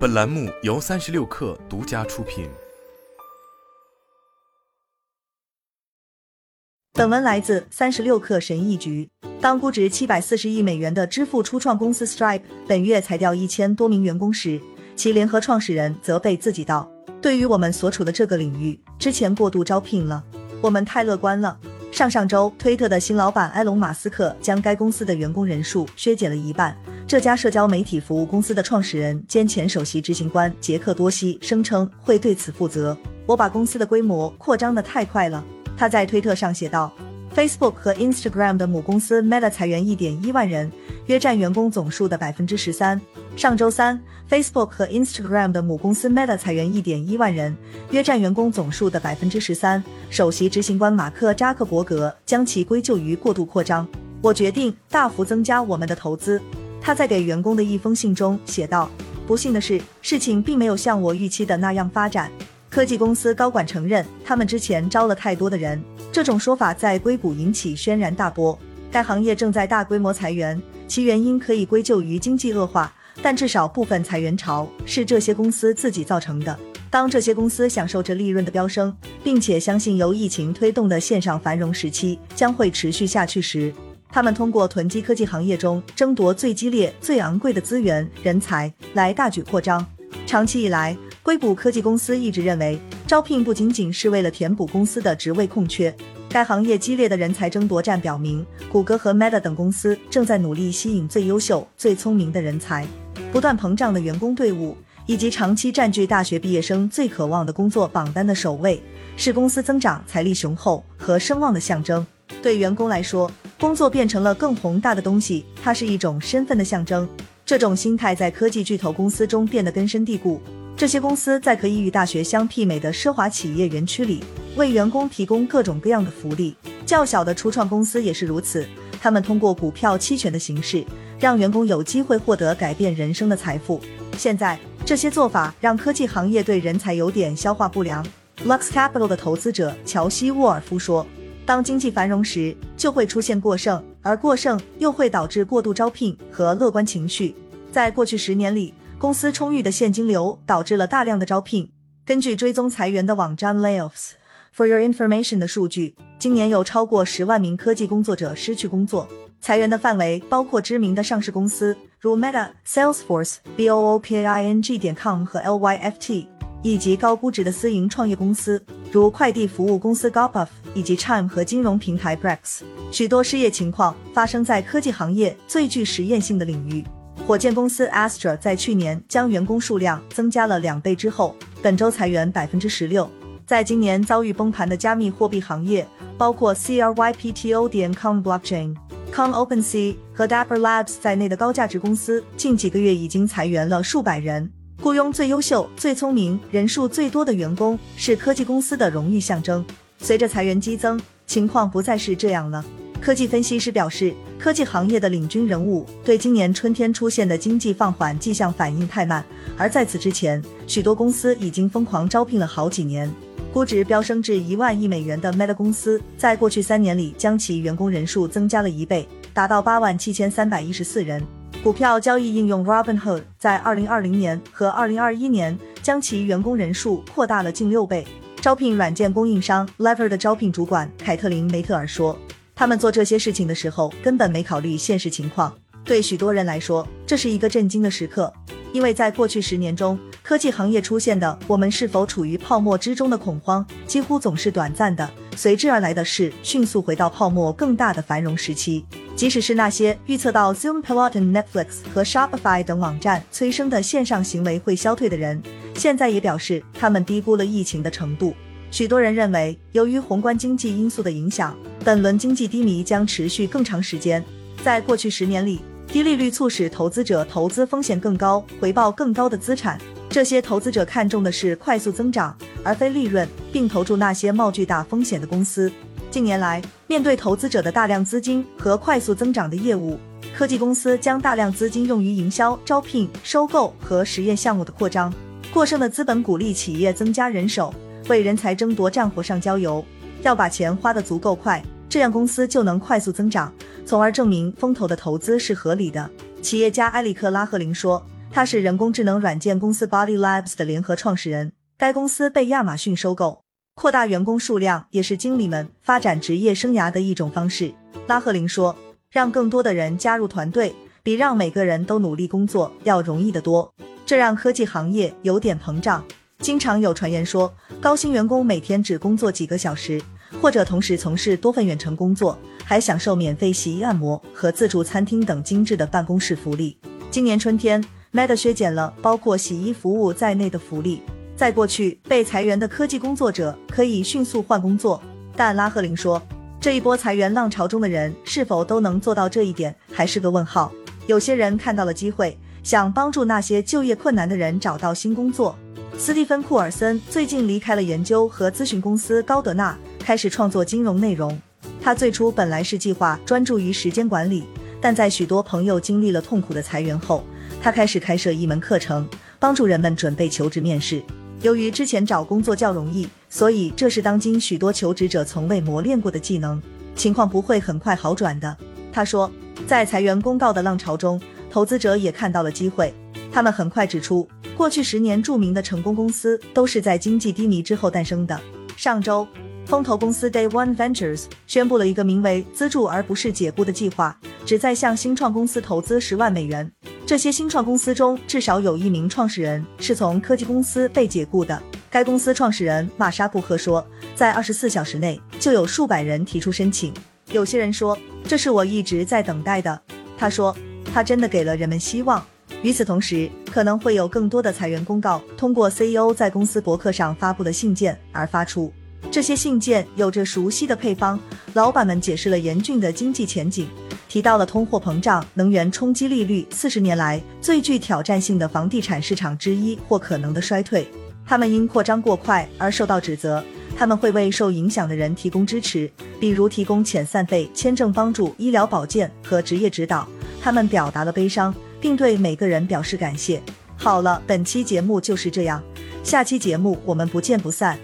本栏目由三十六氪独家出品。本文来自三十六氪神译局。当估值七百四十亿美元的支付初创公司 Stripe 本月裁掉一千多名员工时，其联合创始人责备自己道：“对于我们所处的这个领域，之前过度招聘了，我们太乐观了。”上上周，推特的新老板埃隆·马斯克将该公司的员工人数削减了一半。这家社交媒体服务公司的创始人兼前首席执行官杰克多西声称会对此负责。我把公司的规模扩张的太快了，他在推特上写道。Facebook 和 Instagram 的母公司 Meta 裁员一点一万人，约占员工总数的百分之十三。上周三，Facebook 和 Instagram 的母公司 Meta 裁员一点一万人，约占员工总数的百分之十三。首席执行官马克扎克伯格将其归咎于过度扩张。我决定大幅增加我们的投资。他在给员工的一封信中写道：“不幸的是，事情并没有像我预期的那样发展。”科技公司高管承认，他们之前招了太多的人。这种说法在硅谷引起轩然大波。该行业正在大规模裁员，其原因可以归咎于经济恶化，但至少部分裁员潮是这些公司自己造成的。当这些公司享受着利润的飙升，并且相信由疫情推动的线上繁荣时期将会持续下去时，他们通过囤积科技行业中争夺最激烈、最昂贵的资源人才来大举扩张。长期以来，硅谷科技公司一直认为，招聘不仅仅是为了填补公司的职位空缺。该行业激烈的人才争夺战表明，谷歌和 Meta 等公司正在努力吸引最优秀、最聪明的人才。不断膨胀的员工队伍以及长期占据大学毕业生最渴望的工作榜单的首位，是公司增长财力雄厚和声望的象征。对员工来说，工作变成了更宏大的东西，它是一种身份的象征。这种心态在科技巨头公司中变得根深蒂固。这些公司在可以与大学相媲美的奢华企业园区里，为员工提供各种各样的福利。较小的初创公司也是如此，他们通过股票期权的形式，让员工有机会获得改变人生的财富。现在，这些做法让科技行业对人才有点消化不良。Lux Capital 的投资者乔西·沃尔夫说：“当经济繁荣时，就会出现过剩，而过剩又会导致过度招聘和乐观情绪。在过去十年里。”公司充裕的现金流导致了大量的招聘。根据追踪裁员的网站 Layoffs for Your Information 的数据，今年有超过十万名科技工作者失去工作。裁员的范围包括知名的上市公司，如 Meta、Salesforce、Booping 点 com 和 Lyft，以及高估值的私营创业公司，如快递服务公司 Gopuff 以及 Chime 和金融平台 Brex。许多失业情况发生在科技行业最具实验性的领域。火箭公司 Astra 在去年将员工数量增加了两倍之后，本周裁员百分之十六。在今年遭遇崩盘的加密货币行业，包括 Crypto 点 com Blockchain、Com OpenSea 和 Dapper Labs 在内的高价值公司，近几个月已经裁员了数百人。雇佣最优秀、最聪明、人数最多的员工是科技公司的荣誉象征。随着裁员激增，情况不再是这样了。科技分析师表示，科技行业的领军人物对今年春天出现的经济放缓迹象反应太慢，而在此之前，许多公司已经疯狂招聘了好几年。估值飙升至一万亿美元的 Meta 公司，在过去三年里将其员工人数增加了一倍，达到八万七千三百一十四人。股票交易应用 Robinhood 在二零二零年和二零二一年将其员工人数扩大了近六倍。招聘软件供应商 Lever 的招聘主管凯特琳梅特尔说。他们做这些事情的时候，根本没考虑现实情况。对许多人来说，这是一个震惊的时刻，因为在过去十年中，科技行业出现的“我们是否处于泡沫之中”的恐慌，几乎总是短暂的。随之而来的是迅速回到泡沫更大的繁荣时期。即使是那些预测到 Zoom、Peloton、Netflix 和 Shopify 等网站催生的线上行为会消退的人，现在也表示他们低估了疫情的程度。许多人认为，由于宏观经济因素的影响，本轮经济低迷将持续更长时间。在过去十年里，低利率促使投资者投资风险更高、回报更高的资产。这些投资者看重的是快速增长，而非利润，并投注那些冒巨大风险的公司。近年来，面对投资者的大量资金和快速增长的业务，科技公司将大量资金用于营销、招聘、收购和实验项目的扩张。过剩的资本鼓励企业增加人手。为人才争夺战火上浇油，要把钱花得足够快，这样公司就能快速增长，从而证明风投的投资是合理的。企业家埃里克拉赫林说：“他是人工智能软件公司 Body Labs 的联合创始人，该公司被亚马逊收购。扩大员工数量也是经理们发展职业生涯的一种方式。拉赫林说：“让更多的人加入团队，比让每个人都努力工作要容易得多。这让科技行业有点膨胀。经常有传言说，高薪员工每天只工作几个小时，或者同时从事多份远程工作，还享受免费洗衣按摩和自助餐厅等精致的办公室福利。今年春天，Meta 削减了包括洗衣服务在内的福利。”在过去，被裁员的科技工作者可以迅速换工作，但拉赫林说，这一波裁员浪潮中的人是否都能做到这一点，还是个问号。有些人看到了机会，想帮助那些就业困难的人找到新工作。斯蒂芬·库尔森最近离开了研究和咨询公司高德纳，开始创作金融内容。他最初本来是计划专注于时间管理，但在许多朋友经历了痛苦的裁员后，他开始开设一门课程，帮助人们准备求职面试。由于之前找工作较容易，所以这是当今许多求职者从未磨练过的技能，情况不会很快好转的。他说，在裁员公告的浪潮中，投资者也看到了机会。他们很快指出，过去十年著名的成功公司都是在经济低迷之后诞生的。上周，风投公司 Day One Ventures 宣布了一个名为“资助而不是解雇”的计划，旨在向新创公司投资十万美元。这些新创公司中至少有一名创始人是从科技公司被解雇的。该公司创始人玛莎布赫说，在二十四小时内就有数百人提出申请。有些人说，这是我一直在等待的。他说，他真的给了人们希望。与此同时，可能会有更多的裁员公告通过 CEO 在公司博客上发布的信件而发出。这些信件有着熟悉的配方，老板们解释了严峻的经济前景。提到了通货膨胀、能源冲击利率，四十年来最具挑战性的房地产市场之一或可能的衰退。他们因扩张过快而受到指责。他们会为受影响的人提供支持，比如提供遣散费、签证帮助、医疗保健和职业指导。他们表达了悲伤，并对每个人表示感谢。好了，本期节目就是这样，下期节目我们不见不散。